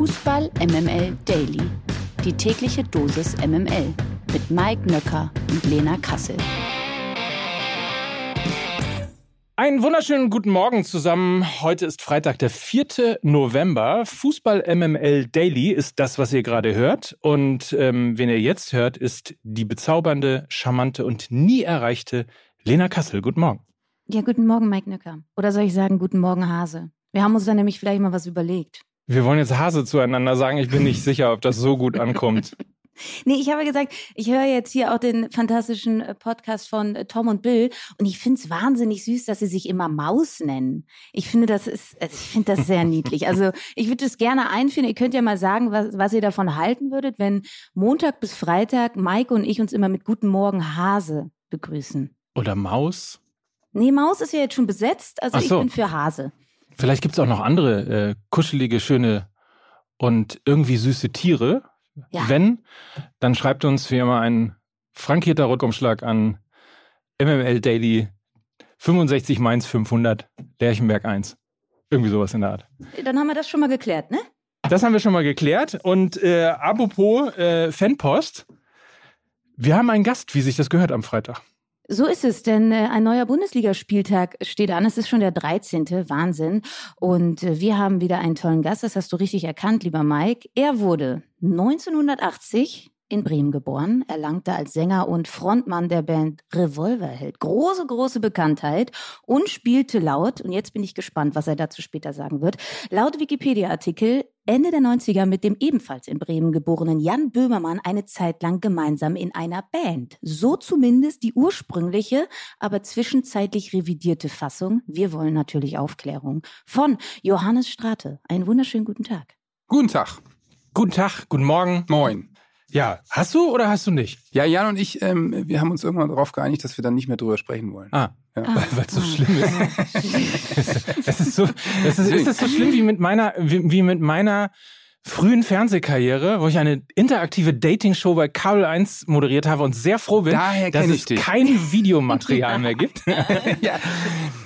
Fußball MML Daily. Die tägliche Dosis MML mit Mike Nöcker und Lena Kassel. Einen wunderschönen guten Morgen zusammen. Heute ist Freitag, der 4. November. Fußball MML Daily ist das, was ihr gerade hört. Und ähm, wen ihr jetzt hört, ist die bezaubernde, charmante und nie erreichte Lena Kassel. Guten Morgen. Ja, guten Morgen, Mike Nöcker. Oder soll ich sagen, guten Morgen, Hase? Wir haben uns da nämlich vielleicht mal was überlegt. Wir wollen jetzt Hase zueinander sagen. Ich bin nicht sicher, ob das so gut ankommt. Nee, ich habe gesagt, ich höre jetzt hier auch den fantastischen äh, Podcast von äh, Tom und Bill und ich finde es wahnsinnig süß, dass sie sich immer Maus nennen. Ich finde, das ist, also ich finde das sehr niedlich. Also ich würde es gerne einführen. Ihr könnt ja mal sagen, was, was ihr davon halten würdet, wenn Montag bis Freitag Maike und ich uns immer mit Guten Morgen Hase begrüßen. Oder Maus? Nee, Maus ist ja jetzt schon besetzt, also so. ich bin für Hase. Vielleicht gibt es auch noch andere äh, kuschelige, schöne und irgendwie süße Tiere. Ja. Wenn, dann schreibt uns wie immer einen frankierter Rückumschlag an MML Daily 65 Mainz 500 Lerchenberg 1. Irgendwie sowas in der Art. Dann haben wir das schon mal geklärt, ne? Das haben wir schon mal geklärt. Und äh, apropos äh, Fanpost, wir haben einen Gast, wie sich das gehört am Freitag. So ist es, denn äh, ein neuer Bundesligaspieltag steht an. Es ist schon der 13. Wahnsinn. Und äh, wir haben wieder einen tollen Gast. Das hast du richtig erkannt, lieber Mike. Er wurde 1980 in Bremen geboren, erlangte als Sänger und Frontmann der Band Revolverheld große, große Bekanntheit und spielte laut, und jetzt bin ich gespannt, was er dazu später sagen wird, laut Wikipedia-Artikel Ende der 90er mit dem ebenfalls in Bremen geborenen Jan Böhmermann eine Zeit lang gemeinsam in einer Band. So zumindest die ursprüngliche, aber zwischenzeitlich revidierte Fassung. Wir wollen natürlich Aufklärung. Von Johannes Strate. Einen wunderschönen guten Tag. Guten Tag. Guten Tag, guten Morgen. Moin. Ja, hast du oder hast du nicht? Ja, Jan und ich, ähm, wir haben uns irgendwann darauf geeinigt, dass wir dann nicht mehr drüber sprechen wollen. Ah, Ja. weil es so schlimm ist. es ist so, es ist, ist das so schlimm wie mit meiner, wie, wie mit meiner frühen Fernsehkarriere, wo ich eine interaktive Dating-Show bei Kabel 1 moderiert habe und sehr froh bin, Daher dass es ich dich. kein Videomaterial mehr gibt. ja.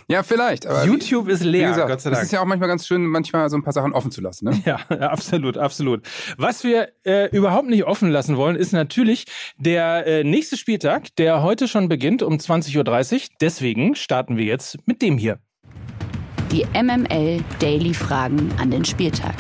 ja, vielleicht. Aber YouTube ist leer, gesagt, Gott sei Es Dank. ist ja auch manchmal ganz schön, manchmal so ein paar Sachen offen zu lassen. Ne? Ja, absolut, absolut. Was wir äh, überhaupt nicht offen lassen wollen, ist natürlich der äh, nächste Spieltag, der heute schon beginnt um 20.30 Uhr. Deswegen starten wir jetzt mit dem hier. Die MML Daily Fragen an den Spieltag.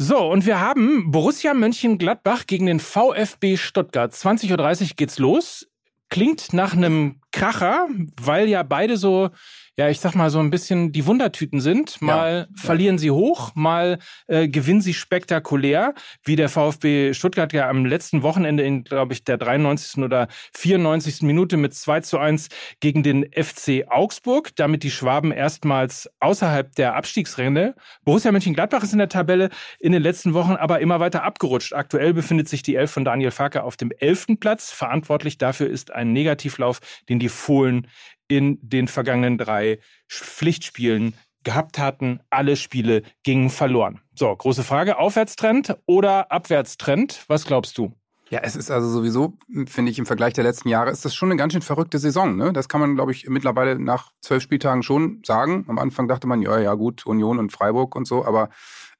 So, und wir haben Borussia Mönchengladbach gegen den VfB Stuttgart. 20.30 Uhr geht's los. Klingt nach einem Kracher, weil ja beide so, ja, ich sag mal, so ein bisschen die Wundertüten sind. Mal verlieren sie hoch, mal äh, gewinnen sie spektakulär, wie der VfB Stuttgart ja am letzten Wochenende in, glaube ich, der 93. oder 94. Minute mit 2 zu 1 gegen den FC Augsburg. Damit die Schwaben erstmals außerhalb der Abstiegsränge. Borussia Mönchengladbach ist in der Tabelle in den letzten Wochen aber immer weiter abgerutscht. Aktuell befindet sich die Elf von Daniel Farke auf dem elften Platz. Verantwortlich dafür ist ein Negativlauf, den die Fohlen in den vergangenen drei Pflichtspielen gehabt hatten. Alle Spiele gingen verloren. So, große Frage. Aufwärtstrend oder Abwärtstrend? Was glaubst du? Ja, es ist also sowieso, finde ich, im Vergleich der letzten Jahre, ist das schon eine ganz schön verrückte Saison. Ne? Das kann man, glaube ich, mittlerweile nach zwölf Spieltagen schon sagen. Am Anfang dachte man, ja, ja, gut, Union und Freiburg und so, aber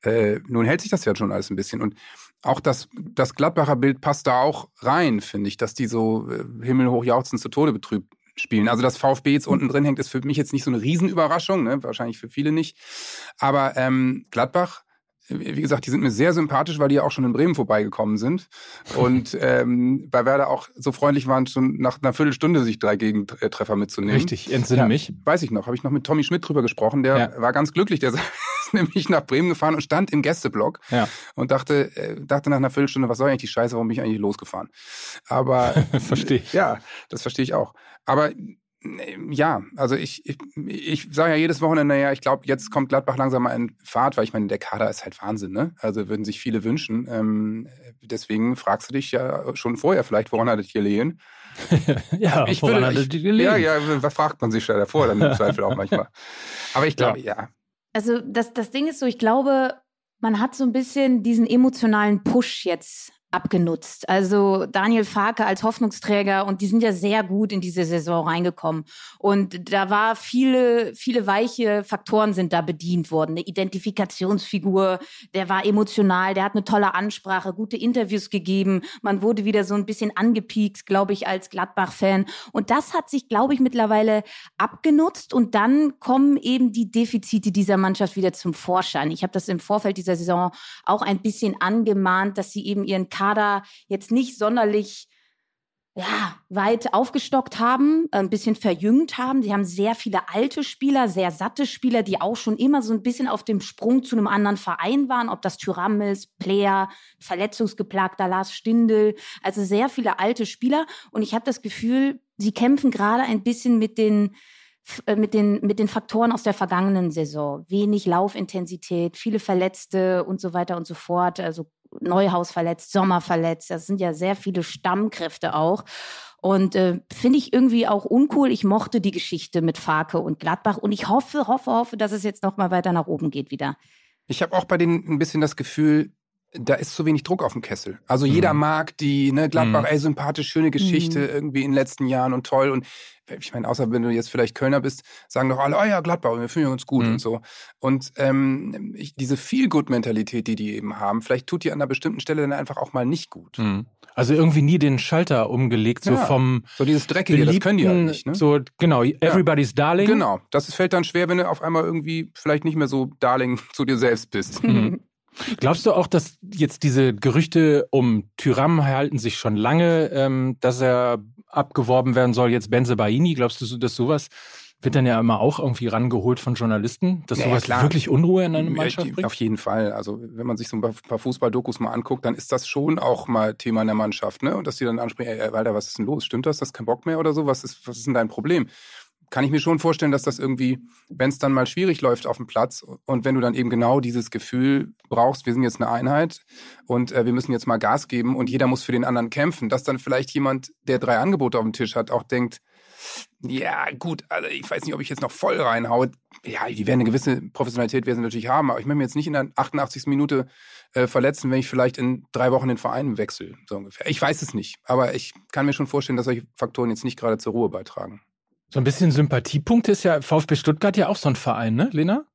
äh, nun hält sich das ja schon alles ein bisschen. Und auch das, das Gladbacher Bild passt da auch rein, finde ich, dass die so äh, himmelhoch jauchzend zu Tode betrübt spielen. Also, dass VfB jetzt unten drin hängt, ist für mich jetzt nicht so eine Riesenüberraschung, ne? wahrscheinlich für viele nicht. Aber ähm, Gladbach, wie gesagt, die sind mir sehr sympathisch, weil die ja auch schon in Bremen vorbeigekommen sind. Und ähm, bei Werder auch so freundlich waren, schon nach einer Viertelstunde sich drei Gegentreffer mitzunehmen. Richtig, entsinne Ja, mich. Weiß ich noch, habe ich noch mit Tommy Schmidt drüber gesprochen. Der Ja. war ganz glücklich. Der ist nämlich nach Bremen gefahren und stand im Gästeblock Ja. und dachte, äh, dachte nach einer Viertelstunde, was soll eigentlich die Scheiße, warum bin ich eigentlich losgefahren? Aber Verstehe ich. ja, das verstehe ich auch. Aber äh, ja, also ich, ich, ich sage ja jedes Wochenende, naja, ich glaube, jetzt kommt Gladbach langsam mal in Fahrt, weil ich meine, der Kader ist halt Wahnsinn, ne? Also würden sich viele wünschen. Ähm, deswegen fragst du dich ja schon vorher vielleicht, woran hat es hier liegen? Ja, ich woran würde, ich, gelegen? ja, ja, was fragt man sich da davor, dann im Zweifel auch manchmal. Aber ich glaube, ja. Also das, das Ding ist so, ich glaube, man hat so ein bisschen diesen emotionalen Push jetzt abgenutzt. Also Daniel Farke als Hoffnungsträger und die sind ja sehr gut in diese Saison reingekommen. Und da war viele, viele weiche Faktoren sind da bedient worden. Eine Identifikationsfigur, der war emotional, der hat eine tolle Ansprache, gute Interviews gegeben. Man wurde wieder so ein bisschen angepiekt, glaube ich, als Gladbach-Fan. Und das hat sich, glaube ich, mittlerweile abgenutzt und dann kommen eben die Defizite dieser Mannschaft wieder zum Vorschein. Ich habe das im Vorfeld dieser Saison auch ein bisschen angemahnt, dass sie eben ihren Kader jetzt nicht sonderlich ja, weit aufgestockt haben, ein bisschen verjüngt haben. Sie haben sehr viele alte Spieler, sehr satte Spieler, die auch schon immer so ein bisschen auf dem Sprung zu einem anderen Verein waren, ob das Tyram ist, Player, verletzungsgeplagter Lars Stindl, also sehr viele alte Spieler. Und ich habe das Gefühl, sie kämpfen gerade ein bisschen mit den äh, mit den, mit den Faktoren aus der vergangenen Saison. Wenig Laufintensität, viele Verletzte und so weiter und so fort. Also Neuhaus verletzt, Sommer verletzt. Das sind ja sehr viele Stammkräfte auch. Und äh, finde ich irgendwie auch uncool. Ich mochte die Geschichte mit Farke und Gladbach und ich hoffe, hoffe, hoffe, dass es jetzt noch mal weiter nach oben geht wieder. Ich habe auch bei denen ein bisschen das Gefühl, da ist zu wenig Druck auf dem Kessel. Also jeder mhm. mag die, ne, Gladbach, mhm. ey, sympathisch, schöne Geschichte mhm. irgendwie in den letzten Jahren und toll. Und ich meine, außer wenn du jetzt vielleicht Kölner bist, sagen doch alle, oh ja, Gladbach, wir fühlen uns gut mhm. und so. Und ähm, ich, diese Feel-Good-Mentalität, die die eben haben, vielleicht tut die an einer bestimmten Stelle dann einfach auch mal nicht gut. Mhm. Also irgendwie nie den Schalter umgelegt, so ja, vom so dieses Dreckige, das können die halt nicht. Ne? So genau, everybody's ja. Darling. Genau, das fällt dann schwer, wenn du auf einmal irgendwie vielleicht nicht mehr so Darling zu dir selbst bist. Glaubst du auch, dass jetzt diese Gerüchte um Tyram halten sich schon lange, ähm, dass er abgeworben werden soll, jetzt Benze Baini? Glaubst du, dass sowas wird dann ja immer auch irgendwie rangeholt von Journalisten, dass sowas ja, wirklich Unruhe in eine Mannschaft bringt? Auf jeden Fall. Also wenn man sich so ein paar Fußballdokus mal anguckt, dann ist das schon auch mal Thema in der Mannschaft, ne? Und dass die dann ansprechen, ey, Walter, was ist denn los? Stimmt das? Das ist kein Bock mehr oder so? Was ist, was ist denn dein Problem? Kann ich mir schon vorstellen, dass das irgendwie, wenn es dann mal schwierig läuft auf dem Platz und wenn du dann eben genau dieses Gefühl brauchst, wir sind jetzt eine Einheit und äh, wir müssen jetzt mal Gas geben und jeder muss für den anderen kämpfen, dass dann vielleicht jemand, der drei Angebote auf dem Tisch hat, auch denkt, ja, gut, also ich weiß nicht, ob ich jetzt noch voll reinhaue. Ja, die werden eine gewisse Professionalität werden sie natürlich haben, aber ich möchte mir jetzt nicht in der 88. Minute äh, verletzen, wenn ich vielleicht in drei Wochen den Verein wechsle, so ungefähr. Ich weiß es nicht, aber ich kann mir schon vorstellen, dass solche Faktoren jetzt nicht gerade zur Ruhe beitragen. So ein bisschen Sympathiepunkt ist ja VfB Stuttgart ja auch so ein Verein, ne, Lena?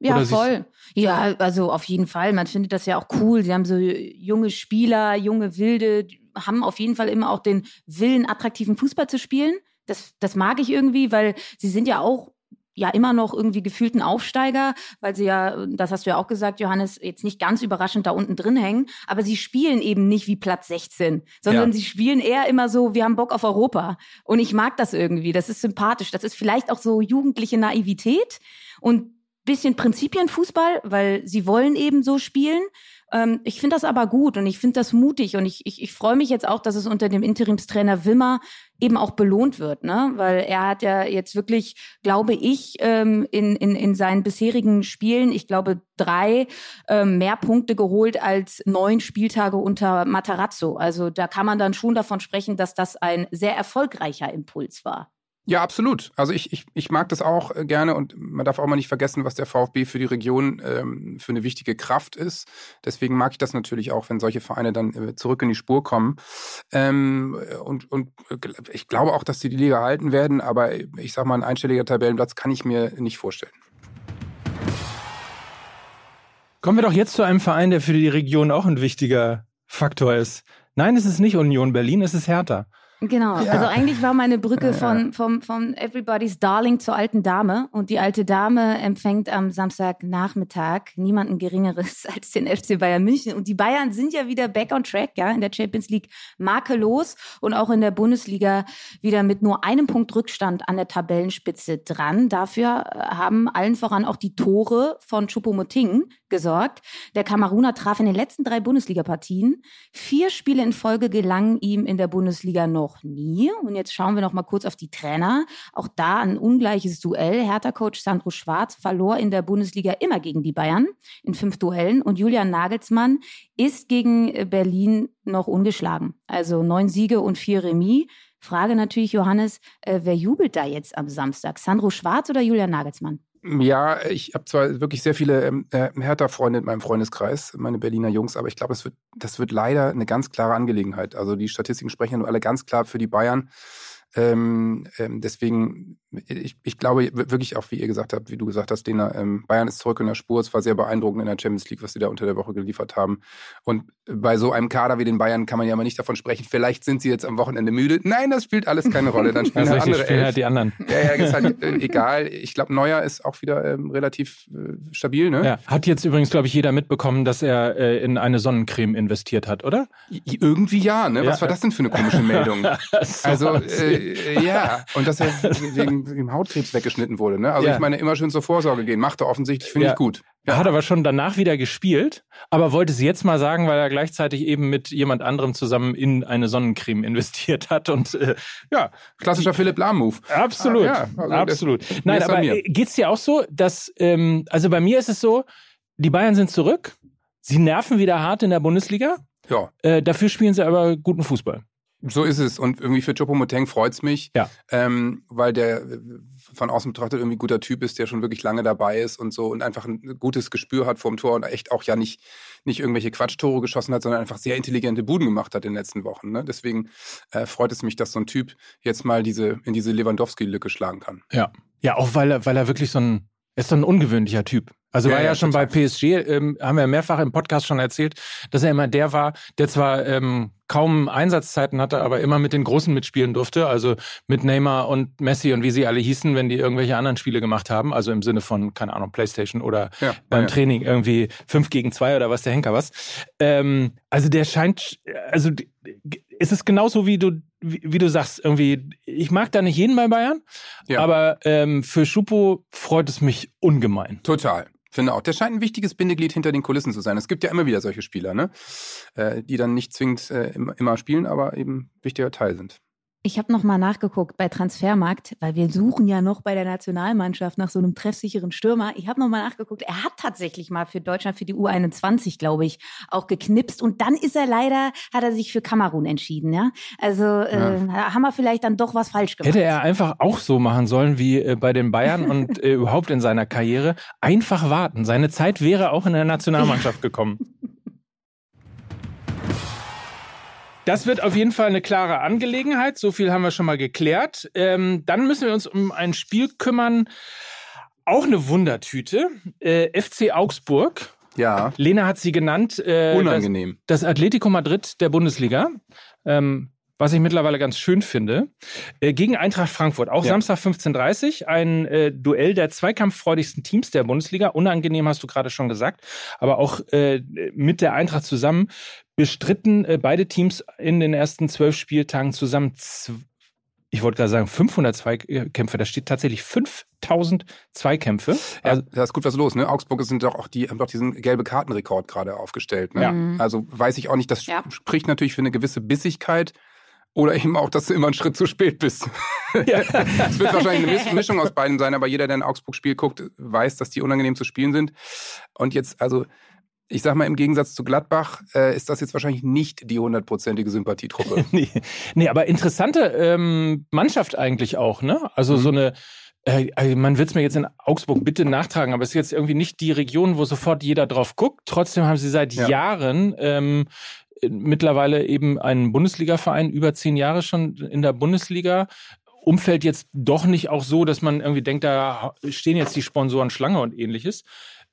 Ja, Oder voll. Ja, also auf jeden Fall. Man findet das ja auch cool. Sie haben so junge Spieler, junge Wilde, haben auf jeden Fall immer auch den Willen, attraktiven Fußball zu spielen. Das, das mag ich irgendwie, weil sie sind ja auch ja immer noch irgendwie gefühlten Aufsteiger, weil sie ja, das hast du ja auch gesagt, Johannes, jetzt nicht ganz überraschend da unten drin hängen, aber sie spielen eben nicht wie Platz 16, sondern ja. sie spielen eher immer so, wir haben Bock auf Europa. Und ich mag das irgendwie, das ist sympathisch. Das ist vielleicht auch so jugendliche Naivität und bisschen Prinzipienfußball, weil sie wollen eben so spielen. Ähm, ich finde das aber gut und ich finde das mutig und ich, ich, ich freue mich jetzt auch, dass es unter dem Interimstrainer Wimmer eben auch belohnt wird, ne? Weil er hat ja jetzt wirklich, glaube ich, ähm, in, in, in seinen bisherigen Spielen, ich glaube, drei ähm, mehr Punkte geholt als neun Spieltage unter Matarazzo. Also da kann man dann schon davon sprechen, dass das ein sehr erfolgreicher Impuls war. Ja, absolut. Also ich, ich, ich mag das auch äh, gerne und man darf auch mal nicht vergessen, was der VfB für die Region ähm, für eine wichtige Kraft ist. Deswegen mag ich das natürlich auch, wenn solche Vereine dann äh, zurück in die Spur kommen. Ähm, und, und äh, ich glaube auch, dass sie die Liga halten werden, aber ich sag mal, ein einstelliger Tabellenplatz kann ich mir nicht vorstellen. Kommen wir doch jetzt zu einem Verein, der für die Region auch ein wichtiger Faktor ist. Nein, es ist nicht Union Berlin, es ist Hertha. Genau, ja. also eigentlich war meine Brücke von, von, von Everybody's Darling zur alten Dame und die alte Dame empfängt am Samstagnachmittag niemanden Geringeres als den FC Bayern München und die Bayern sind ja wieder back on track, ja, in der Champions League makellos und auch in der Bundesliga wieder mit nur einem Punkt Rückstand an der Tabellenspitze dran. Dafür äh, haben allen voran auch die Tore von Choupo-Moting gesorgt. Der Kameruner traf in den letzten drei Bundesliga-Partien. Vier Spiele in Folge gelangen ihm in der Bundesliga noch nie. Und jetzt schauen wir noch mal kurz auf die Trainer. Auch da ein ungleiches Duell. Hertha-Coach Sandro Schwarz verlor in der Bundesliga immer gegen die Bayern in fünf Duellen. Und Julian Nagelsmann ist gegen Berlin noch ungeschlagen. Also neun Siege und vier Remis. Frage natürlich, Johannes, äh, wer jubelt da jetzt am Samstag? Sandro Schwarz oder Julian Nagelsmann? Ja, ich habe zwar wirklich sehr viele ähm, äh, Hertha-Freunde in meinem Freundeskreis, meine Berliner Jungs, aber ich glaube, das wird, das wird leider eine ganz klare Angelegenheit. Also die Statistiken sprechen ja nur alle ganz klar für die Bayern. Ähm, ähm, deswegen, ich, ich glaube wirklich auch, wie ihr gesagt habt, wie du gesagt hast, Dena, ähm, Bayern ist zurück in der Spur. Es war sehr beeindruckend in der Champions League, was sie da unter der Woche geliefert haben. Und bei so einem Kader wie den Bayern kann man ja mal nicht davon sprechen, vielleicht sind sie jetzt am Wochenende müde. Nein, das spielt alles keine Rolle. Dann spielen halt andere spielen halt die anderen. Ja, ja, ist halt äh, egal. Ich glaube, Neuer ist auch wieder ähm, relativ äh, stabil, ne? Ja, hat jetzt übrigens, glaube ich, jeder mitbekommen, dass er äh, in eine Sonnencreme investiert hat, oder? I irgendwie ja, ne? Was ja. war das denn für eine komische Meldung? also, äh, äh, ja, und dass er wegen, wegen Hautkrebs weggeschnitten wurde. Ne? Also ja. ich meine, immer schön zur Vorsorge gehen. Macht er offensichtlich, finde ja. ich gut. Er hat aber schon danach wieder gespielt, aber wollte es jetzt mal sagen, weil er gleichzeitig eben mit jemand anderem zusammen in eine Sonnencreme investiert hat. Und äh, ja. Klassischer Philipp Lahm-Move. Absolut. Ah, ja, also absolut. Das, Nein, aber geht es dir auch so, dass, ähm, also bei mir ist es so, die Bayern sind zurück, sie nerven wieder hart in der Bundesliga. Ja. Äh, dafür spielen sie aber guten Fußball. So ist es. Und irgendwie für Choupo-Moteng freut's mich, ja. ähm, weil der von außen betrachtet irgendwie guter Typ ist, der schon wirklich lange dabei ist und so und einfach ein gutes Gespür hat vorm Tor und echt auch ja nicht, nicht irgendwelche Quatschtore geschossen hat, sondern einfach sehr intelligente Buden gemacht hat in den letzten Wochen. Ne? Deswegen äh, freut es mich, dass so ein Typ jetzt mal diese, in diese Lewandowski-Lücke schlagen kann. Ja. Ja, auch weil er, weil er wirklich so ein, ist so ein ungewöhnlicher Typ. Also ja, war ja, ja schon bei PSG, ähm, haben wir mehrfach im Podcast schon erzählt, dass er immer der war, der zwar ähm, kaum Einsatzzeiten hatte, aber immer mit den Großen mitspielen durfte. Also mit Neymar und Messi und wie sie alle hießen, wenn die irgendwelche anderen Spiele gemacht haben. Also im Sinne von, keine Ahnung, Playstation oder ja, beim Training irgendwie fünf gegen zwei oder was der Henker was. Ähm, also der scheint, also ist es genauso wie du wie, wie, du sagst, irgendwie, ich mag da nicht jeden bei Bayern, ja. aber ähm, für Schupo freut es mich ungemein. Total. Finde auch. Der scheint ein wichtiges Bindeglied hinter den Kulissen zu sein. Es gibt ja immer wieder solche Spieler, ne? Äh, die dann nicht zwingend äh, immer spielen, aber eben wichtiger Teil sind. Ich habe nochmal nachgeguckt bei Transfermarkt, weil wir suchen ja noch bei der Nationalmannschaft nach so einem treffsicheren Stürmer. Ich habe nochmal nachgeguckt. Er hat tatsächlich mal für Deutschland, für die U21, glaube ich, auch geknipst. Und dann ist er leider, hat er sich für Kamerun entschieden. Ja, also äh, ja. haben wir vielleicht dann doch was falsch gemacht. Hätte er einfach auch so machen sollen wie äh, bei den Bayern und äh, überhaupt in seiner Karriere. Einfach warten. Seine Zeit wäre auch in der Nationalmannschaft gekommen. Das wird auf jeden Fall eine klare Angelegenheit. So viel haben wir schon mal geklärt. Ähm, dann müssen wir uns um ein Spiel kümmern. Auch eine Wundertüte. Äh, FC Augsburg. Ja. Lena hat sie genannt. Äh, Unangenehm. Das, das Atletico Madrid der Bundesliga. Ähm, was ich mittlerweile ganz schön finde, äh, gegen Eintracht Frankfurt. Auch ja. Samstag 15.30 Uhr, ein äh, Duell der zweikampffreudigsten Teams der Bundesliga. Unangenehm hast du gerade schon gesagt, aber auch äh, mit der Eintracht zusammen bestritten äh, beide Teams in den ersten zwölf Spieltagen zusammen ich wollte gerade sagen 500 Zweikämpfe, da steht tatsächlich 5000 Zweikämpfe. Ja, also, da ist gut was los. Ne? Augsburg sind doch auch die haben doch diesen gelbe Kartenrekord gerade aufgestellt. Ne? Ja. Also weiß ich auch nicht, das ja. spricht natürlich für eine gewisse Bissigkeit oder eben auch, dass du immer einen Schritt zu spät bist. Ja. Es wird wahrscheinlich eine Mischung aus beiden sein, aber jeder, der ein Augsburg-Spiel guckt, weiß, dass die unangenehm zu spielen sind. Und jetzt, also, ich sag mal, im Gegensatz zu Gladbach äh, ist das jetzt wahrscheinlich nicht die hundertprozentige Sympathietruppe. nee. nee, aber interessante ähm, Mannschaft eigentlich auch, ne? Also mhm. so eine äh, also man wird es mir jetzt in Augsburg bitte nachtragen, aber es ist jetzt irgendwie nicht die Region, wo sofort jeder drauf guckt. Trotzdem haben sie seit ja. Jahren ähm, mittlerweile eben ein Bundesliga-Verein, über zehn Jahre schon in der Bundesliga. Umfeld jetzt doch nicht auch so, dass man irgendwie denkt, da stehen jetzt die Sponsoren Schlange und ähnliches.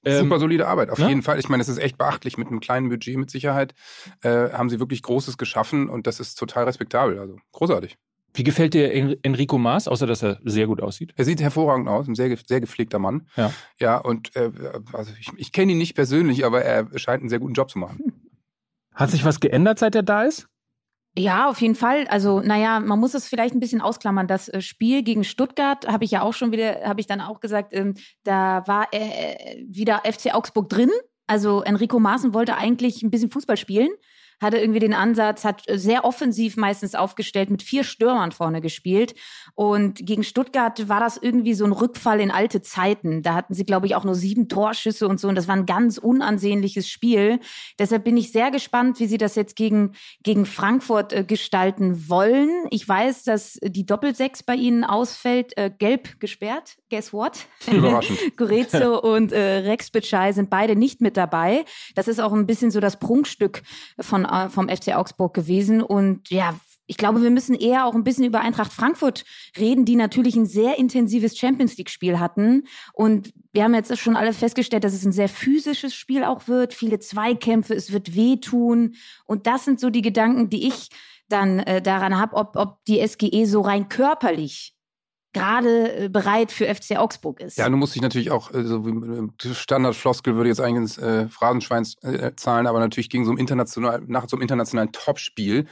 Super ähm, solide Arbeit, auf ne? jeden Fall. Ich meine, es ist echt beachtlich mit einem kleinen Budget mit Sicherheit. Äh, haben sie wirklich Großes geschaffen und das ist total respektabel. Also großartig. Wie gefällt dir Enrico Maas, außer dass er sehr gut aussieht? Er sieht hervorragend aus, ein sehr, sehr gepflegter Mann. Ja. Ja, und äh, also ich, ich kenne ihn nicht persönlich, aber er scheint einen sehr guten Job zu machen. Hat sich was geändert, seit er da ist? Ja, auf jeden Fall. Also, naja, man muss es vielleicht ein bisschen ausklammern. Das äh, Spiel gegen Stuttgart habe ich ja auch schon wieder, habe ich dann auch gesagt, ähm, da war äh, wieder FC Augsburg drin. Also Enrico Maaßen wollte eigentlich ein bisschen Fußball spielen, hatte irgendwie den Ansatz, hat sehr offensiv meistens aufgestellt, mit vier Stürmern vorne gespielt. Und gegen Stuttgart war das irgendwie so ein Rückfall in alte Zeiten. Da hatten sie, glaube ich, auch nur sieben Torschüsse und so. Und das war ein ganz unansehnliches Spiel. Deshalb bin ich sehr gespannt, wie sie das jetzt gegen, gegen Frankfurt äh, gestalten wollen. Ich weiß, dass die Doppelsechs bei ihnen ausfällt, äh, gelb gesperrt. Guess what? Überraschend. Gorezo und äh, Rex Bitschei sind beide nicht mit dabei. Das ist auch ein bisschen so das Prunkstück von, äh, vom FC Augsburg gewesen. Und ja, ich glaube, wir müssen eher auch ein bisschen über Eintracht Frankfurt reden, die natürlich ein sehr intensives Champions League-Spiel hatten. Und wir haben jetzt schon alle festgestellt, dass es ein sehr physisches Spiel auch wird, viele Zweikämpfe, es wird wehtun. Und das sind so die Gedanken, die ich dann äh, daran habe, ob, ob die SGE so rein körperlich gerade äh, bereit für FC Augsburg ist. Ja, du musst dich natürlich auch, äh, so wie Standardfloskel würde jetzt eigentlich ins äh, Phrasenschwein äh, zahlen, aber natürlich gegen so ein international, nach so einem internationalen Topspiel,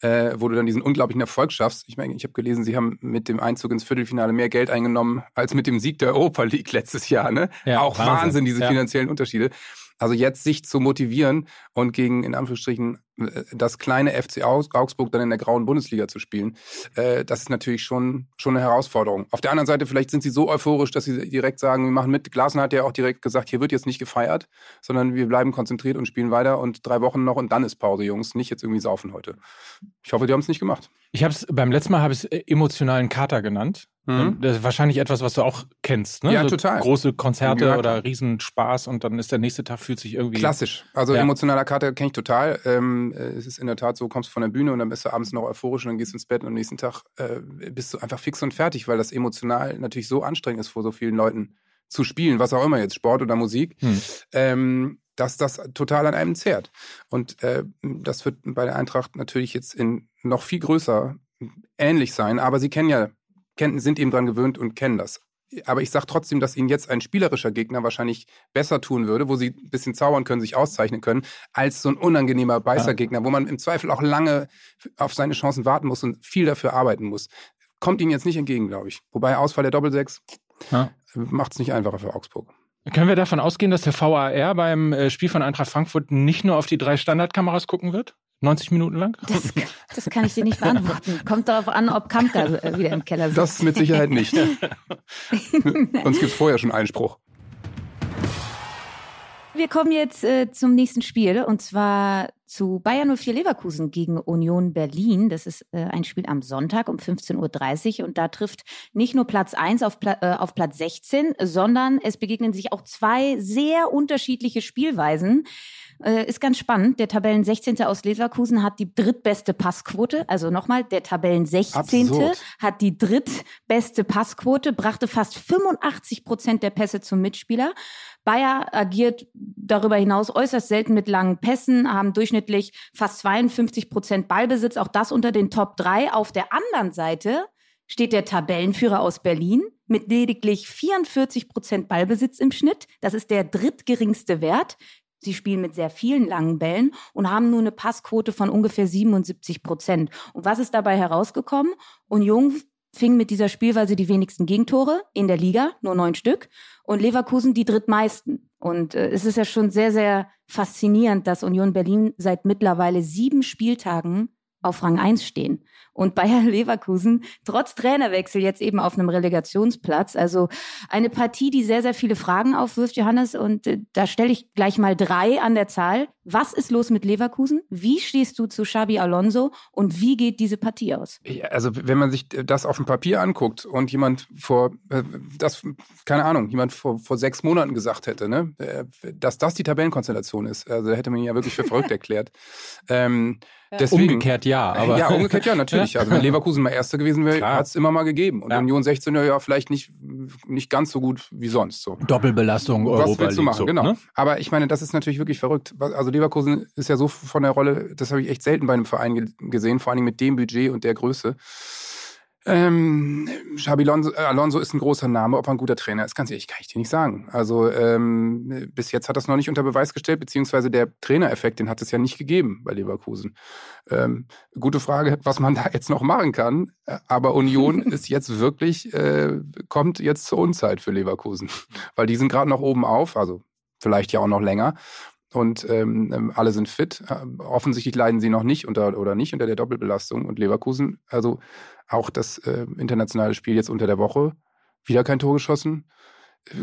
äh, wo du dann diesen unglaublichen Erfolg schaffst. Ich meine, ich habe gelesen, sie haben mit dem Einzug ins Viertelfinale mehr Geld eingenommen als mit dem Sieg der Europa League letztes Jahr. Ne? Ja, auch Wahnsinn, Wahnsinn diese ja. finanziellen Unterschiede. Also jetzt sich zu motivieren und gegen, in Anführungsstrichen, äh, das kleine FC Augsburg dann in der grauen Bundesliga zu spielen, äh, das ist natürlich schon, schon eine Herausforderung. Auf der anderen Seite, vielleicht sind sie so euphorisch, dass sie direkt sagen, wir machen mit. Glasner hat ja auch direkt gesagt, hier wird jetzt nicht gefeiert, sondern wir bleiben konzentriert und spielen weiter und drei Wochen noch und dann ist Pause, Jungs. Nicht jetzt irgendwie saufen heute. Ich hoffe, die haben es nicht gemacht. Ich habe es beim letzten Mal habe ich es emotionalen Kater genannt. Mhm. Das ist wahrscheinlich etwas, was du auch kennst, ne? Ja, so total. Große Konzerte ja, oder Riesenspaß und dann ist der nächste Tag fühlt sich irgendwie. Klassisch. Also ja. emotionaler Kater kenne ich total. Ähm, es ist in der Tat so, kommst von der Bühne und dann bist du abends noch euphorisch und dann gehst du ins Bett und am nächsten Tag äh, bist du einfach fix und fertig, weil das emotional natürlich so anstrengend ist, vor so vielen Leuten zu spielen, was auch immer jetzt, Sport oder Musik. Hm. Ähm, dass das total an einem zehrt. Und äh, das wird bei der Eintracht natürlich jetzt in noch viel größer ähnlich sein, aber sie kennen ja kennen, sind eben dran gewöhnt und kennen das. Aber ich sage trotzdem, dass ihnen jetzt ein spielerischer Gegner wahrscheinlich besser tun würde, wo sie ein bisschen zaubern können, sich auszeichnen können, als so ein unangenehmer Beißergegner, wo man im Zweifel auch lange auf seine Chancen warten muss und viel dafür arbeiten muss. Kommt ihnen jetzt nicht entgegen, glaube ich. Wobei Ausfall der Doppelsechs ja. macht es nicht einfacher für Augsburg. Können wir davon ausgehen, dass der VAR beim äh, Spiel von Eintracht Frankfurt nicht nur auf die drei Standardkameras gucken wird? 90 Minuten lang? Das, das kann ich dir nicht beantworten. Kommt darauf an, ob Kampka äh, wieder im Keller sitzt. Das mit Sicherheit nicht. Uns gibt es vorher schon Einspruch. Wir kommen jetzt äh, zum nächsten Spiel und zwar zu Bayern 04 Leverkusen gegen Union Berlin. Das ist äh, ein Spiel am Sonntag um 15.30 Uhr und da trifft nicht nur Platz 1 auf, Pla äh, auf Platz 16, sondern es begegnen sich auch zwei sehr unterschiedliche Spielweisen. Äh, ist ganz spannend. Der Tabellen 16. aus Leverkusen hat die drittbeste Passquote. Also nochmal, der Tabellen 16. Absurd. hat die drittbeste Passquote, brachte fast 85 Prozent der Pässe zum Mitspieler. Bayer agiert darüber hinaus äußerst selten mit langen Pässen, haben durchschnittlich fast 52 Prozent Ballbesitz, auch das unter den Top 3. Auf der anderen Seite steht der Tabellenführer aus Berlin mit lediglich 44 Prozent Ballbesitz im Schnitt. Das ist der drittgeringste Wert. Sie spielen mit sehr vielen langen Bällen und haben nur eine Passquote von ungefähr 77 Prozent. Und was ist dabei herausgekommen? Union fing mit dieser Spielweise die wenigsten Gegentore in der Liga, nur neun Stück, und Leverkusen die drittmeisten. Und äh, es ist ja schon sehr, sehr faszinierend, dass Union Berlin seit mittlerweile sieben Spieltagen auf Rang 1 stehen. Und Bayer Leverkusen trotz Trainerwechsel jetzt eben auf einem Relegationsplatz. Also eine Partie, die sehr, sehr viele Fragen aufwirft, Johannes. Und äh, da stelle ich gleich mal drei an der Zahl. Was ist los mit Leverkusen? Wie stehst du zu Xabi Alonso? Und wie geht diese Partie aus? Ja, also wenn man sich das auf dem Papier anguckt und jemand vor, äh, das, keine Ahnung, jemand vor, vor sechs Monaten gesagt hätte, ne, äh, dass das die Tabellenkonstellation ist, also hätte man ihn ja wirklich für verrückt erklärt. Ähm, Deswegen, umgekehrt ja, aber. Ja, umgekehrt ja, natürlich. Also wenn Leverkusen mal Erster gewesen wäre, hat es immer mal gegeben. Und ja. Union 16 ja vielleicht nicht, nicht ganz so gut wie sonst. So. Doppelbelastung, Europa Was willst du machen, so, genau. Ne? Aber ich meine, das ist natürlich wirklich verrückt. Also Leverkusen ist ja so von der Rolle, das habe ich echt selten bei einem Verein gesehen, vor allem mit dem Budget und der Größe. Ähm, Xabi Alonso, äh, Alonso ist ein großer Name, ob er ein guter Trainer ist, ganz ehrlich, kann ich dir nicht sagen. Also ähm, bis jetzt hat das noch nicht unter Beweis gestellt, beziehungsweise der Trainereffekt, den hat es ja nicht gegeben bei Leverkusen. Ähm, gute Frage, was man da jetzt noch machen kann. Aber Union ist jetzt wirklich, äh, kommt jetzt zur Unzeit für Leverkusen, weil die sind gerade noch oben auf, also vielleicht ja auch noch länger. Und ähm, ähm alle sind fit. Äh, offensichtlich leiden sie noch nicht unter oder nicht unter der Doppelbelastung und Leverkusen. Also auch das äh, internationale Spiel jetzt unter der Woche wieder kein Tor geschossen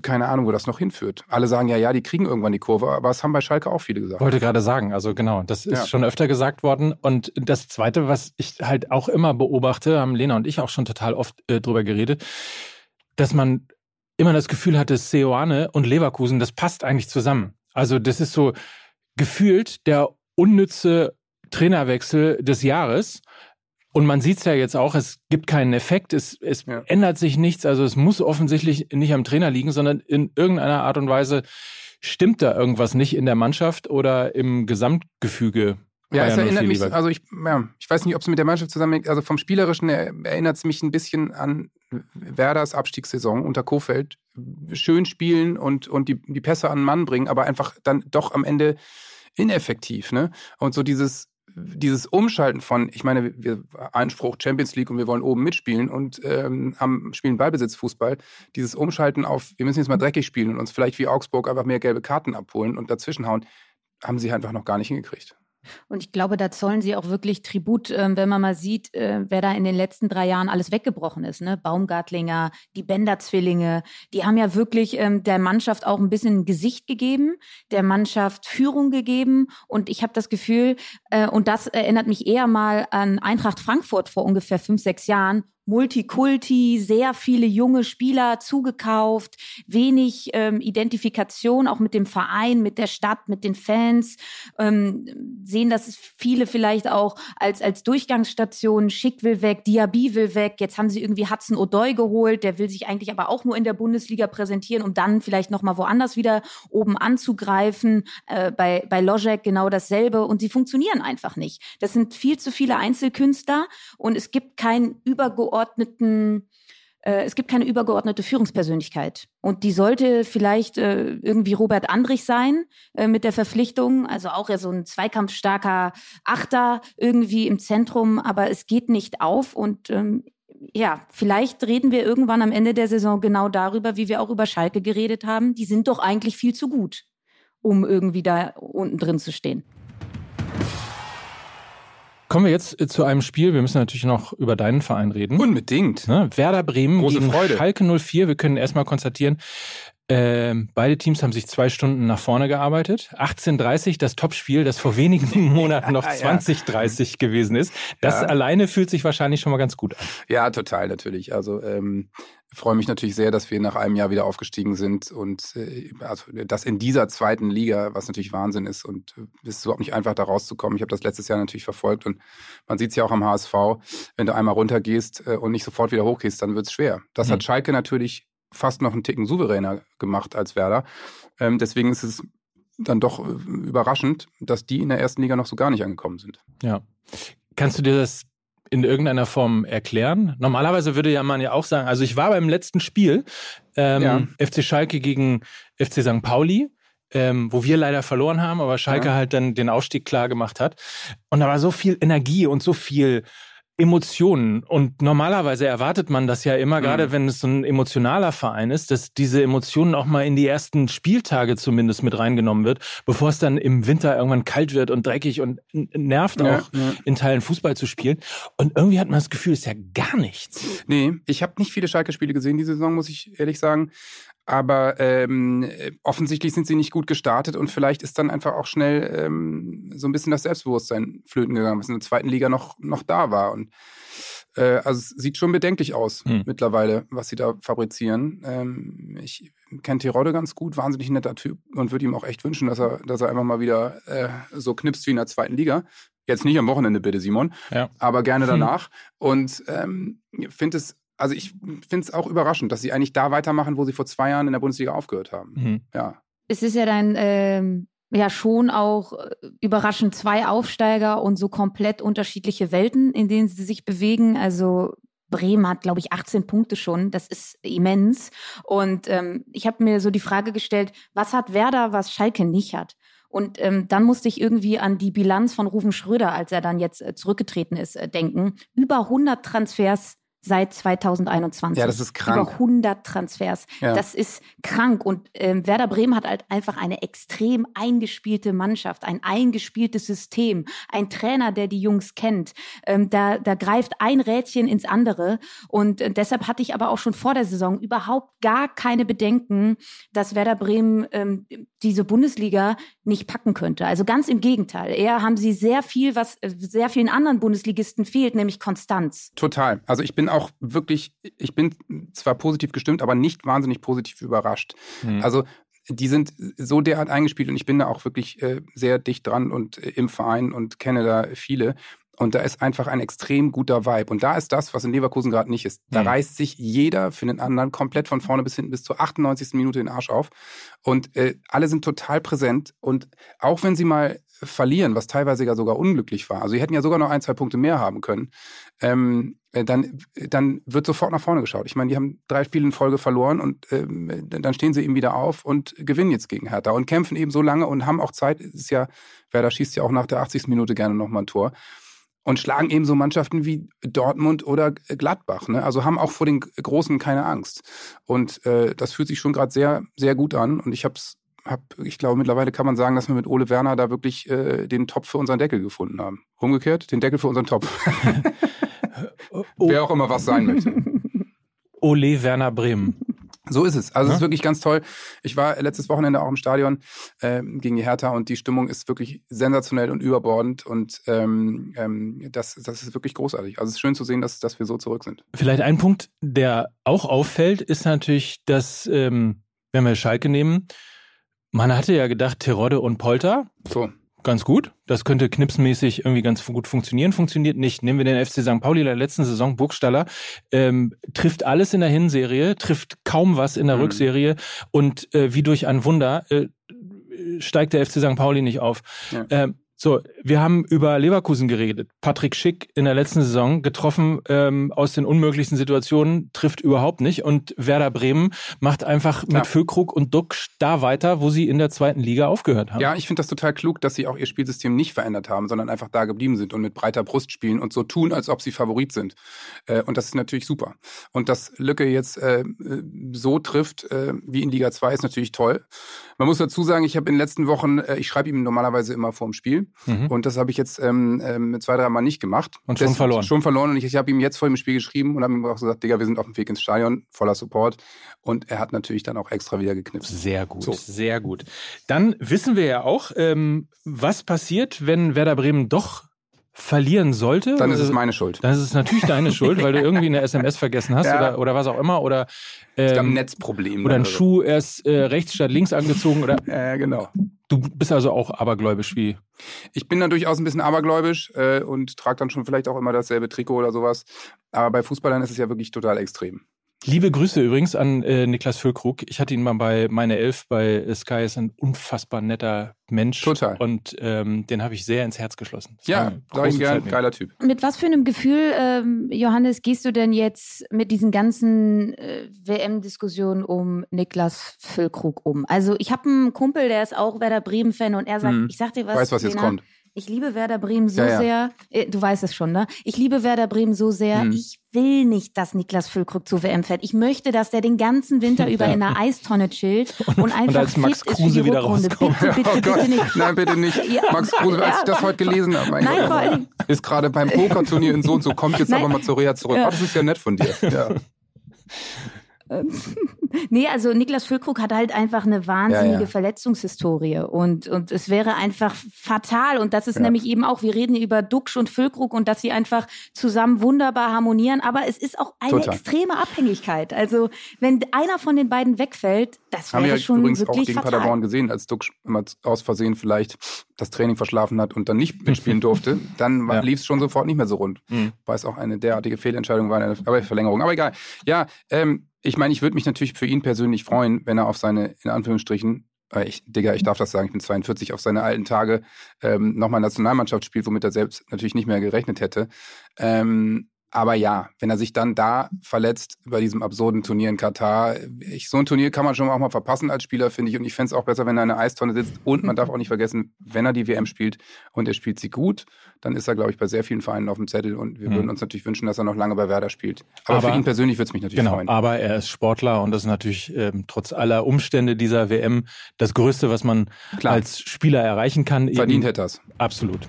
keine Ahnung, wo das noch hinführt. Alle sagen ja, ja, die kriegen irgendwann die Kurve, aber es haben bei Schalke auch viele gesagt. Wollte gerade sagen, also genau, das ist ja. schon öfter gesagt worden. Und das Zweite, was ich halt auch immer beobachte, haben Lena und ich auch schon total oft äh, drüber geredet, dass man immer das Gefühl hatte, Seoane und Leverkusen, das passt eigentlich zusammen. Also das ist so gefühlt der unnütze Trainerwechsel des Jahres. Und man sieht es ja jetzt auch, es gibt keinen Effekt, es, es ja. ändert sich nichts. Also es muss offensichtlich nicht am Trainer liegen, sondern in irgendeiner Art und Weise stimmt da irgendwas nicht in der Mannschaft oder im Gesamtgefüge. Ja, es erinnert mich, also ich, ja, ich weiß nicht, ob es mit der Mannschaft zusammenhängt, also vom Spielerischen erinnert es mich ein bisschen an Werders Abstiegssaison unter Kofeld. Schön spielen und, und die, die Pässe an den Mann bringen, aber einfach dann doch am Ende ineffektiv, ne? Und so dieses, dieses Umschalten von, ich meine, wir Einspruch Champions League und wir wollen oben mitspielen und ähm, haben, spielen Ballbesitzfußball, dieses Umschalten auf, wir müssen jetzt mal dreckig spielen und uns vielleicht wie Augsburg einfach mehr gelbe Karten abholen und dazwischenhauen, haben sie einfach noch gar nicht hingekriegt. Und ich glaube, da zollen sie auch wirklich Tribut, äh, wenn man mal sieht, äh, wer da in den letzten drei Jahren alles weggebrochen ist. Ne? Baumgartlinger, die Bender-Zwillinge, die haben ja wirklich ähm, der Mannschaft auch ein bisschen Gesicht gegeben, der Mannschaft Führung gegeben. Und ich habe das Gefühl, äh, und das erinnert mich eher mal an Eintracht Frankfurt vor ungefähr fünf, sechs Jahren, Multikulti, sehr viele junge Spieler zugekauft, wenig ähm, Identifikation auch mit dem Verein, mit der Stadt, mit den Fans. Ähm, sehen das viele vielleicht auch als, als Durchgangsstation. Schick will weg, Diaby will weg. Jetzt haben sie irgendwie Hudson O'Doy geholt. Der will sich eigentlich aber auch nur in der Bundesliga präsentieren, um dann vielleicht nochmal woanders wieder oben anzugreifen. Äh, bei, bei Lojek genau dasselbe. Und sie funktionieren einfach nicht. Das sind viel zu viele Einzelkünstler und es gibt kein übergeordnetes übergeordneten äh, es gibt keine übergeordnete Führungspersönlichkeit. Und die sollte vielleicht äh, irgendwie Robert Andrich sein äh, mit der Verpflichtung. Also auch ja so ein zweikampfstarker Achter irgendwie im Zentrum. Aber es geht nicht auf. Und ähm, ja, vielleicht reden wir irgendwann am Ende der Saison genau darüber, wie wir auch über Schalke geredet haben. Die sind doch eigentlich viel zu gut, um irgendwie da unten drin zu stehen. Kommen wir jetzt äh, zu einem Spiel. Wir müssen natürlich noch über deinen Verein reden. Unbedingt. Ne? Werder Bremen Große gegen Freude. Schalke 04. Wir können erstmal konstatieren, äh, beide Teams haben sich zwei Stunden nach vorne gearbeitet. 18.30 das Topspiel, das vor wenigen Monaten noch 20.30 gewesen ist. Das Ja. alleine fühlt sich wahrscheinlich schon mal ganz gut an. Ja, total, natürlich. Also ähm, freue mich natürlich sehr, dass wir nach einem Jahr wieder aufgestiegen sind und äh, also das in dieser zweiten Liga, was natürlich Wahnsinn ist und äh, ist überhaupt nicht einfach, da rauszukommen. Ich habe das letztes Jahr natürlich verfolgt und man sieht es ja auch am HSV, wenn du einmal runtergehst äh, und nicht sofort wieder hochgehst, dann wird es schwer. Das Mhm. hat Schalke natürlich fast noch einen Ticken souveräner gemacht als Werder. Ähm, deswegen ist es dann doch äh, überraschend, dass die in der ersten Liga noch so gar nicht angekommen sind. Ja. Kannst du dir das in irgendeiner Form erklären? Normalerweise würde ja man ja auch sagen, also ich war beim letzten Spiel, ähm, Ja. FC Schalke gegen FC St. Pauli, ähm, wo wir leider verloren haben, aber Schalke Ja. halt dann den Ausstieg klar gemacht hat. Und da war so viel Energie und so viel Emotionen. Und normalerweise erwartet man das ja immer, Mhm. gerade wenn es so ein emotionaler Verein ist, dass diese Emotionen auch mal in die ersten Spieltage zumindest mit reingenommen wird, bevor es dann im Winter irgendwann kalt wird und dreckig und nervt Ja, auch ja. in Teilen Fußball zu spielen. Und irgendwie hat man das Gefühl, es ist ja gar nichts. Nee, ich habe nicht viele Schalke-Spiele gesehen diese Saison, muss ich ehrlich sagen. Aber ähm, äh, offensichtlich sind sie nicht gut gestartet und vielleicht ist dann einfach auch schnell ähm, so ein bisschen das Selbstbewusstsein flöten gegangen, was in der zweiten Liga noch, noch da war. Und äh, also es sieht schon bedenklich aus Hm. mittlerweile, was sie da fabrizieren. Ähm, ich kenne Terodde ganz gut, wahnsinnig netter Typ und würde ihm auch echt wünschen, dass er, dass er einfach mal wieder äh, so knipst wie in der zweiten Liga. Jetzt nicht am Wochenende bitte, Simon, Ja. aber gerne Hm. danach. Und ähm, finde es, also ich finde es auch überraschend, dass sie eigentlich da weitermachen, wo sie vor zwei Jahren in der Bundesliga aufgehört haben. Mhm. Ja. Es ist ja dann ähm, ja schon auch äh, überraschend zwei Aufsteiger und so komplett unterschiedliche Welten, in denen sie sich bewegen. Also Bremen hat, glaube ich, 18 Punkte schon. Das ist immens. Und ähm, ich habe mir so die Frage gestellt, was hat Werder, was Schalke nicht hat? Und ähm, dann musste ich irgendwie an die Bilanz von Rufen Schröder, als er dann jetzt äh, zurückgetreten ist, äh, denken. Über 100 Transfers seit 2021. Ja, das ist krank. Über 100 Transfers. Ja. Das ist krank. Und ähm, Werder Bremen hat halt einfach eine extrem eingespielte Mannschaft, ein eingespieltes System, ein Trainer, der die Jungs kennt. Ähm, da, da greift ein Rädchen ins andere. Und äh, deshalb hatte ich aber auch schon vor der Saison überhaupt gar keine Bedenken, dass Werder Bremen ähm, diese Bundesliga nicht packen könnte. Also ganz im Gegenteil. Eher haben sie sehr viel, was äh, sehr vielen anderen Bundesligisten fehlt, nämlich Konstanz. Total. Also ich bin auch wirklich, ich bin zwar positiv gestimmt, aber nicht wahnsinnig positiv überrascht. Hm. Also die sind so derart eingespielt und ich bin da auch wirklich äh, sehr dicht dran und äh, im Verein und kenne da viele. Und da ist einfach ein extrem guter Vibe. Und da ist das, was in Leverkusen gerade nicht ist. Da Mhm. reißt sich jeder für den anderen komplett von vorne bis hinten bis zur 98. Minute den Arsch auf. Und äh, alle sind total präsent. Und auch wenn sie mal verlieren, was teilweise ja sogar unglücklich war, also sie hätten ja sogar noch ein, zwei Punkte mehr haben können, ähm, äh, dann, dann wird sofort nach vorne geschaut. Ich meine, die haben drei Spiele in Folge verloren und ähm, dann stehen sie eben wieder auf und gewinnen jetzt gegen Hertha und kämpfen eben so lange und haben auch Zeit. Es ist ja, Werder schießt ja auch nach der 80. Minute gerne nochmal ein Tor und schlagen eben so Mannschaften wie Dortmund oder Gladbach. Ne? Also haben auch vor den Großen keine Angst. Und äh, das fühlt sich schon gerade sehr, sehr gut an. Und ich hab's, hab, ich glaube, mittlerweile kann man sagen, dass wir mit Ole Werner da wirklich äh, den Topf für unseren Deckel gefunden haben. Umgekehrt, den Deckel für unseren Topf. Oh, Wer auch immer was sein möchte. Ole Werner Bremen. So ist es. Also es ist Ja. wirklich ganz toll. Ich war letztes Wochenende auch im Stadion ähm, gegen die Hertha und die Stimmung ist wirklich sensationell und überbordend und ähm, ähm, das, das ist wirklich großartig. Also es ist schön zu sehen, dass, dass wir so zurück sind. Vielleicht ein Punkt, der auch auffällt, ist natürlich, dass, ähm, wenn wir Schalke nehmen, man hatte ja gedacht, Terodde und Polter, So. Ganz gut. Das könnte knipsmäßig irgendwie ganz gut funktionieren. Funktioniert nicht. Nehmen wir den FC St. Pauli in der letzten Saison, Burgstaller, ähm, trifft alles in der Hinserie, trifft kaum was in der Mhm. Rückserie und äh, wie durch ein Wunder äh, steigt der FC St. Pauli nicht auf. Ja. Ähm, so, wir haben über Leverkusen geredet. Patrick Schick in der letzten Saison getroffen ähm, aus den unmöglichsten Situationen, trifft überhaupt nicht. Und Werder Bremen macht einfach Ja. mit Füllkrug und Duck da weiter, wo sie in der zweiten Liga aufgehört haben. Ja, ich finde das total klug, dass sie auch ihr Spielsystem nicht verändert haben, sondern einfach da geblieben sind und mit breiter Brust spielen und so tun, als ob sie Favorit sind. Äh, und das ist natürlich super. Und dass Lücke jetzt äh, so trifft äh, wie in Liga 2 ist natürlich toll. Man muss dazu sagen, ich habe in den letzten Wochen, äh, ich schreibe ihm normalerweise immer vorm Spiel Mhm. und das habe ich jetzt ähm, ähm, zwei, drei Mal nicht gemacht. Und schon verloren. Schon verloren und ich, ich habe ihm jetzt vor dem Spiel geschrieben und habe ihm auch gesagt, Digga, wir sind auf dem Weg ins Stadion, voller Support. Und er hat natürlich dann auch extra wieder geknipst. Sehr gut, So. sehr gut. Dann wissen wir ja auch, ähm, was passiert, wenn Werder Bremen doch verlieren sollte. Dann ist es meine Schuld. Dann ist es natürlich deine Schuld, weil du irgendwie eine SMS vergessen hast Ja. oder, oder was auch immer. Oder, Ich glaube, ein ähm, Netzproblem. oder ein. Schuh erst äh, rechts statt links angezogen. Oder Ja, genau. Du bist also auch abergläubisch wie. Ich bin da durchaus ein bisschen abergläubisch äh, und trage dann schon vielleicht auch immer dasselbe Trikot oder sowas. Aber bei Fußballern ist es ja wirklich total extrem. Liebe Grüße übrigens an äh, Niklas Füllkrug. Ich hatte ihn mal bei Meine Elf bei Sky. Ist ein unfassbar netter Mensch. Total. Und ähm, den habe ich sehr ins Herz geschlossen. Das Ja, sag ich große gern, Zeit mit ihm. geiler Typ. Mit was für einem Gefühl, ähm, Johannes, gehst du denn jetzt mit diesen ganzen äh, WM-Diskussionen um Niklas Füllkrug um? Also ich habe einen Kumpel, der ist auch Werder Bremen-Fan und er sagt, Mhm. ich sag dir was, Weiß, was jetzt kommt. Ich liebe Werder Bremen so Ja, ja. sehr. Äh, du weißt es schon, ne? Ich liebe Werder Bremen so sehr. Mhm. Ich will nicht, dass Niklas Füllkrug zu WM fährt. Ich möchte, dass der den ganzen Winter über in einer Eistonne chillt und, einfach als Max Kruse wieder Rückrunde. rauskommt. Bitte, bitte, oh bitte nicht. nein, bitte nicht. Ja. Max Kruse, als ich das Ja. heute gelesen habe, mein Nein, Gott, ist gerade beim Pokerturnier in so und so, kommt jetzt Nein. aber mal zur Reha zurück. Ja. Oh, das ist ja nett von dir. Ja. Nee, also Niklas Füllkrug hat halt einfach eine wahnsinnige Ja, ja. Verletzungshistorie und, und es wäre einfach fatal und das ist Ja. nämlich eben auch, wir reden über Duxch und Füllkrug und dass sie einfach zusammen wunderbar harmonieren, aber es ist auch eine Total. extreme Abhängigkeit. Also wenn einer von den beiden wegfällt, das Haben wir wäre ja schon übrigens auch wirklich gegen fatal. Paderborn gesehen, als Duck immer aus Versehen vielleicht das Training verschlafen hat und dann nicht mitspielen durfte, dann Ja. lief es schon sofort nicht mehr so rund. Mhm. Weil es auch eine derartige Fehlentscheidung war, eine Verlängerung. Aber egal. Ja, ähm, ich meine, ich würde mich natürlich für ihn persönlich freuen, wenn er auf seine, in Anführungsstrichen, äh, ich, Digga, ich darf das sagen, ich bin 42, auf seine alten Tage ähm, nochmal Nationalmannschaft spielt, womit er selbst natürlich nicht mehr gerechnet hätte. Ähm, Aber ja, wenn er sich dann da verletzt bei diesem absurden Turnier in Katar, ich, so ein Turnier kann man schon auch mal verpassen als Spieler, finde ich. Und ich fände es auch besser, wenn er in einer Eistonne sitzt. Und man darf auch nicht vergessen, wenn er die WM spielt und er spielt sie gut, dann ist er, glaube ich, bei sehr vielen Vereinen auf dem Zettel. Und wir mhm. würden uns natürlich wünschen, dass er noch lange bei Werder spielt. Aber, aber für ihn persönlich würde es mich natürlich genau, freuen. Aber er ist Sportler und das ist natürlich ähm, trotz aller Umstände dieser WM das Größte, was man Klar. als Spieler erreichen kann. Verdient hätte er es. Absolut.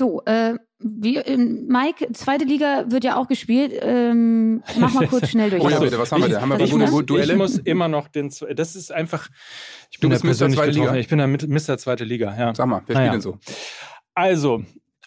So, äh, wie, ähm, Mike, zweite Liga wird ja auch gespielt. Ähm, mach mal kurz schnell durch. oh ja, bitte, was haben wir da? Haben wir ich, muss, gute Duelle? ich muss immer noch den, das ist einfach, ich bin da persönlich Mr. Liga. Ich bin mit Mr. Zweite Liga, ja. Sag mal, wer naja. spielt denn so? Also,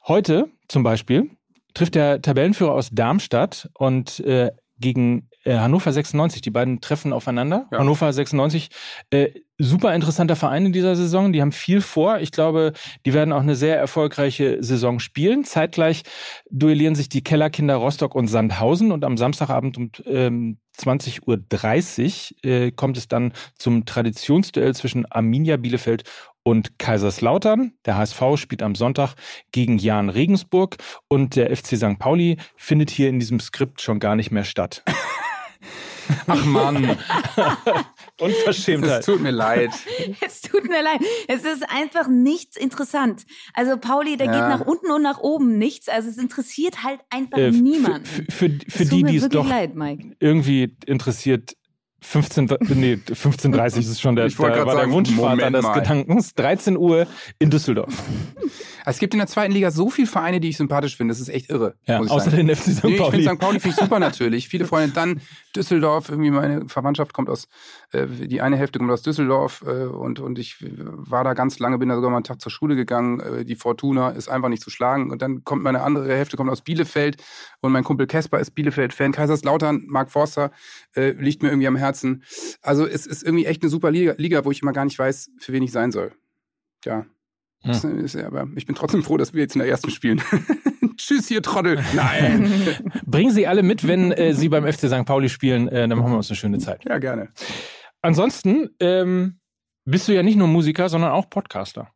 heute zum Beispiel trifft der Tabellenführer aus Darmstadt und äh, gegen äh, Hannover 96. Die beiden treffen aufeinander. Ja. Hannover 96, äh, super interessanter Verein in dieser Saison. Die haben viel vor. Ich glaube, die werden auch eine sehr erfolgreiche Saison spielen. Zeitgleich duellieren sich die Kellerkinder Rostock und Sandhausen und am Samstagabend um ähm, 20.30 Uhr äh, kommt es dann zum Traditionsduell zwischen Arminia Bielefeld und Kaiserslautern. Der HSV spielt am Sonntag gegen Jan Regensburg und der FC St. Pauli findet hier in diesem Skript schon gar nicht mehr statt. Ach Mann. Unverschämtheit. Es tut mir leid. Es tut mir leid. Es ist einfach nichts interessant. Also Pauli, der ja. geht nach unten und nach oben nichts. Also es interessiert halt einfach äh, niemanden. Für, für, für die, die es doch leid, irgendwie interessiert, 15, nee, 15.30 ist schon der, der, war sagen, der Wunschvater des Gedankens. 13 Uhr in Düsseldorf. Es gibt in der zweiten Liga so viele Vereine, die ich sympathisch finde. Das ist echt irre. Ja, außer sagen. den FC St. Nee, Pauli. ich finde St. Pauli finde ich super natürlich. Viele Freunde. Dann Düsseldorf. Irgendwie meine Verwandtschaft kommt aus, äh, die eine Hälfte kommt aus Düsseldorf äh, und, und ich war da ganz lange, bin da sogar mal einen Tag zur Schule gegangen. Äh, die Fortuna ist einfach nicht zu schlagen. Und dann kommt meine andere Hälfte kommt aus Bielefeld und mein Kumpel Kesper ist Bielefeld-Fan. Kaiserslautern, Mark Forster, äh, liegt mir irgendwie am Herzen. Also es ist irgendwie echt eine super Liga, Liga, wo ich immer gar nicht weiß, für wen ich sein soll. Ja, hm. Ist, aber ich bin trotzdem froh, dass wir jetzt in der ersten spielen. Tschüss, ihr Trottel. Nein. Bringen Sie alle mit, wenn äh, Sie beim FC St. Pauli spielen, äh, dann machen wir uns eine schöne Zeit. Ja, gerne. Ansonsten ähm, bist du ja nicht nur Musiker, sondern auch Podcaster.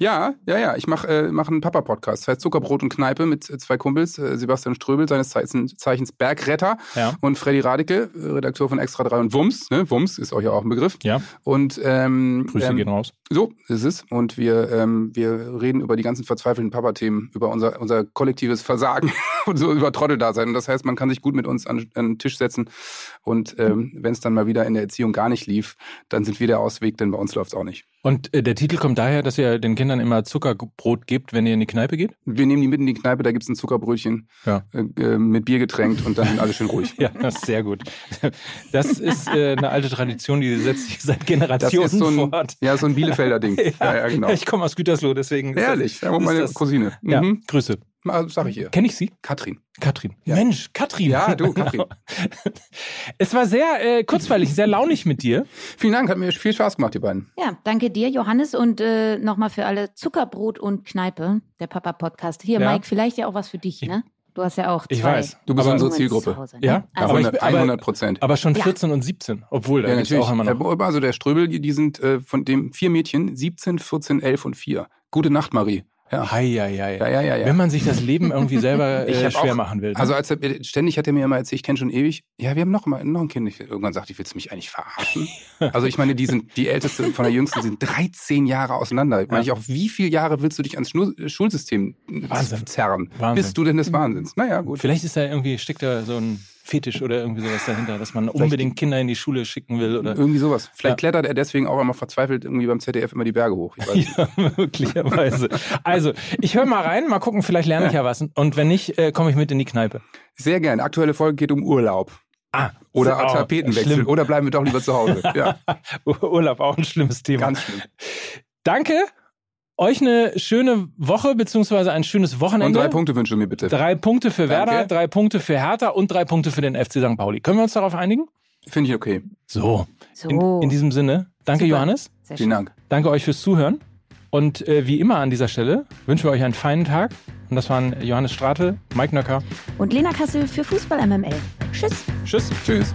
Ja, ja, ja. Ich mache äh, mach einen Papa-Podcast. Das heißt Zuckerbrot und Kneipe mit äh, zwei Kumpels. Äh, Sebastian Ströbel, seines Zeichens, Bergretter. Ja. Und Freddy Radicke, Redakteur von Extra 3 und Wums. Ne? Wums ist euch ja auch ein Begriff. Ja. Und ähm, Grüße ähm, gehen raus. So ist es. Und wir, ähm, wir reden über die ganzen verzweifelten Papa-Themen, über unser, unser kollektives Versagen und so über Trotteldasein. Und das heißt, man kann sich gut mit uns an, an den Tisch setzen. Und ähm, wenn es dann mal wieder in der Erziehung gar nicht lief, dann sind wir der Ausweg, denn bei uns läuft es auch nicht. Und äh, der Titel kommt daher, dass ihr den Kindern immer Zuckerbrot gebt, wenn ihr in die Kneipe geht? Wir nehmen die mit in die Kneipe, da gibt's ein Zuckerbrötchen ja. äh, äh mit Bier getränkt und dann sind alle schön ruhig. ja, das ist sehr gut. Das ist äh, eine alte Tradition, die setzt sich seit Generationen das ist so ein, fort. Ja, so ein Bielefelder Ding. ja, ja, genau. Ich komme aus Gütersloh, deswegen. Ehrlich, ja, meine das, Cousine. Mhm. Ja, Grüße. Sag ich ihr. Kenne ich sie? Katrin. Katrin. Ja. Mensch, Katrin. Ja, du, Katrin. es war sehr äh, kurzweilig, sehr launig mit dir. Vielen Dank, hat mir viel Spaß gemacht, die beiden. Ja, danke dir, Johannes, und äh, nochmal für alle Zuckerbrot und Kneipe, der Papa-Podcast. Hier, ja. Mike, vielleicht ja auch was für dich, ne? Du hast ja auch zwei. Ich weiß, du bist unsere Zielgruppe. Hause, ne? Ja, also, aber 100 Prozent. Aber, schon 14 ja. und 17, obwohl, da ja, natürlich. auch immer noch. Also der Ströbel, die sind äh, von dem vier Mädchen, 17, 14, 11 und 4. Gute Nacht, Marie. Ja. Hei, hei, hei. Ja, ja, ja, ja. Wenn man sich das Leben irgendwie selber äh, schwer auch, machen will. Ne? Also als er, ständig hat er mir immer erzählt, ich kenne schon ewig, ja, wir haben noch mal noch ein Kind. Ich, irgendwann sagte ich, willst du mich eigentlich verarschen? also ich meine, die sind die älteste von der jüngsten sind 13 Jahre auseinander. Ja. Meine ich auch, wie viele Jahre willst du dich ans Schulsystem Wahnsinn. zerren? Wahnsinn. Bist du denn des Wahnsinns? Naja, gut. Vielleicht ist da irgendwie steckt da so ein Fetisch oder irgendwie sowas dahinter, dass man Vielleicht unbedingt Kinder in die Schule schicken will oder irgendwie sowas. Vielleicht ja. klettert er deswegen auch immer verzweifelt irgendwie beim ZDF immer die Berge hoch. ja, möglicherweise. also, ich höre mal rein, mal gucken, vielleicht lerne ich ja was und wenn nicht, äh, komme ich mit in die Kneipe. Sehr gern. Aktuelle Folge geht um Urlaub. Ah, oder oh, Tapetenwechsel. Schlimm. Oder bleiben wir doch lieber zu Hause. Ja. Urlaub, auch ein schlimmes Thema. Ganz schlimm. Danke euch eine schöne Woche beziehungsweise ein schönes Wochenende. Und drei Punkte wünsche mir bitte. Drei Punkte für Danke. Werder, drei Punkte für Hertha und drei Punkte für den FC St. Pauli. Können wir uns darauf einigen? Finde ich okay. So. so. In, in, diesem Sinne, danke Super. Johannes. Sehr Vielen Dank. Danke euch fürs Zuhören. Und äh, wie immer an dieser Stelle wünschen wir euch einen feinen Tag. Und das waren Johannes Strate, Mike Nöcker und Lena Kassel für Fußball MML. Tschüss. Tschüss. Tschüss.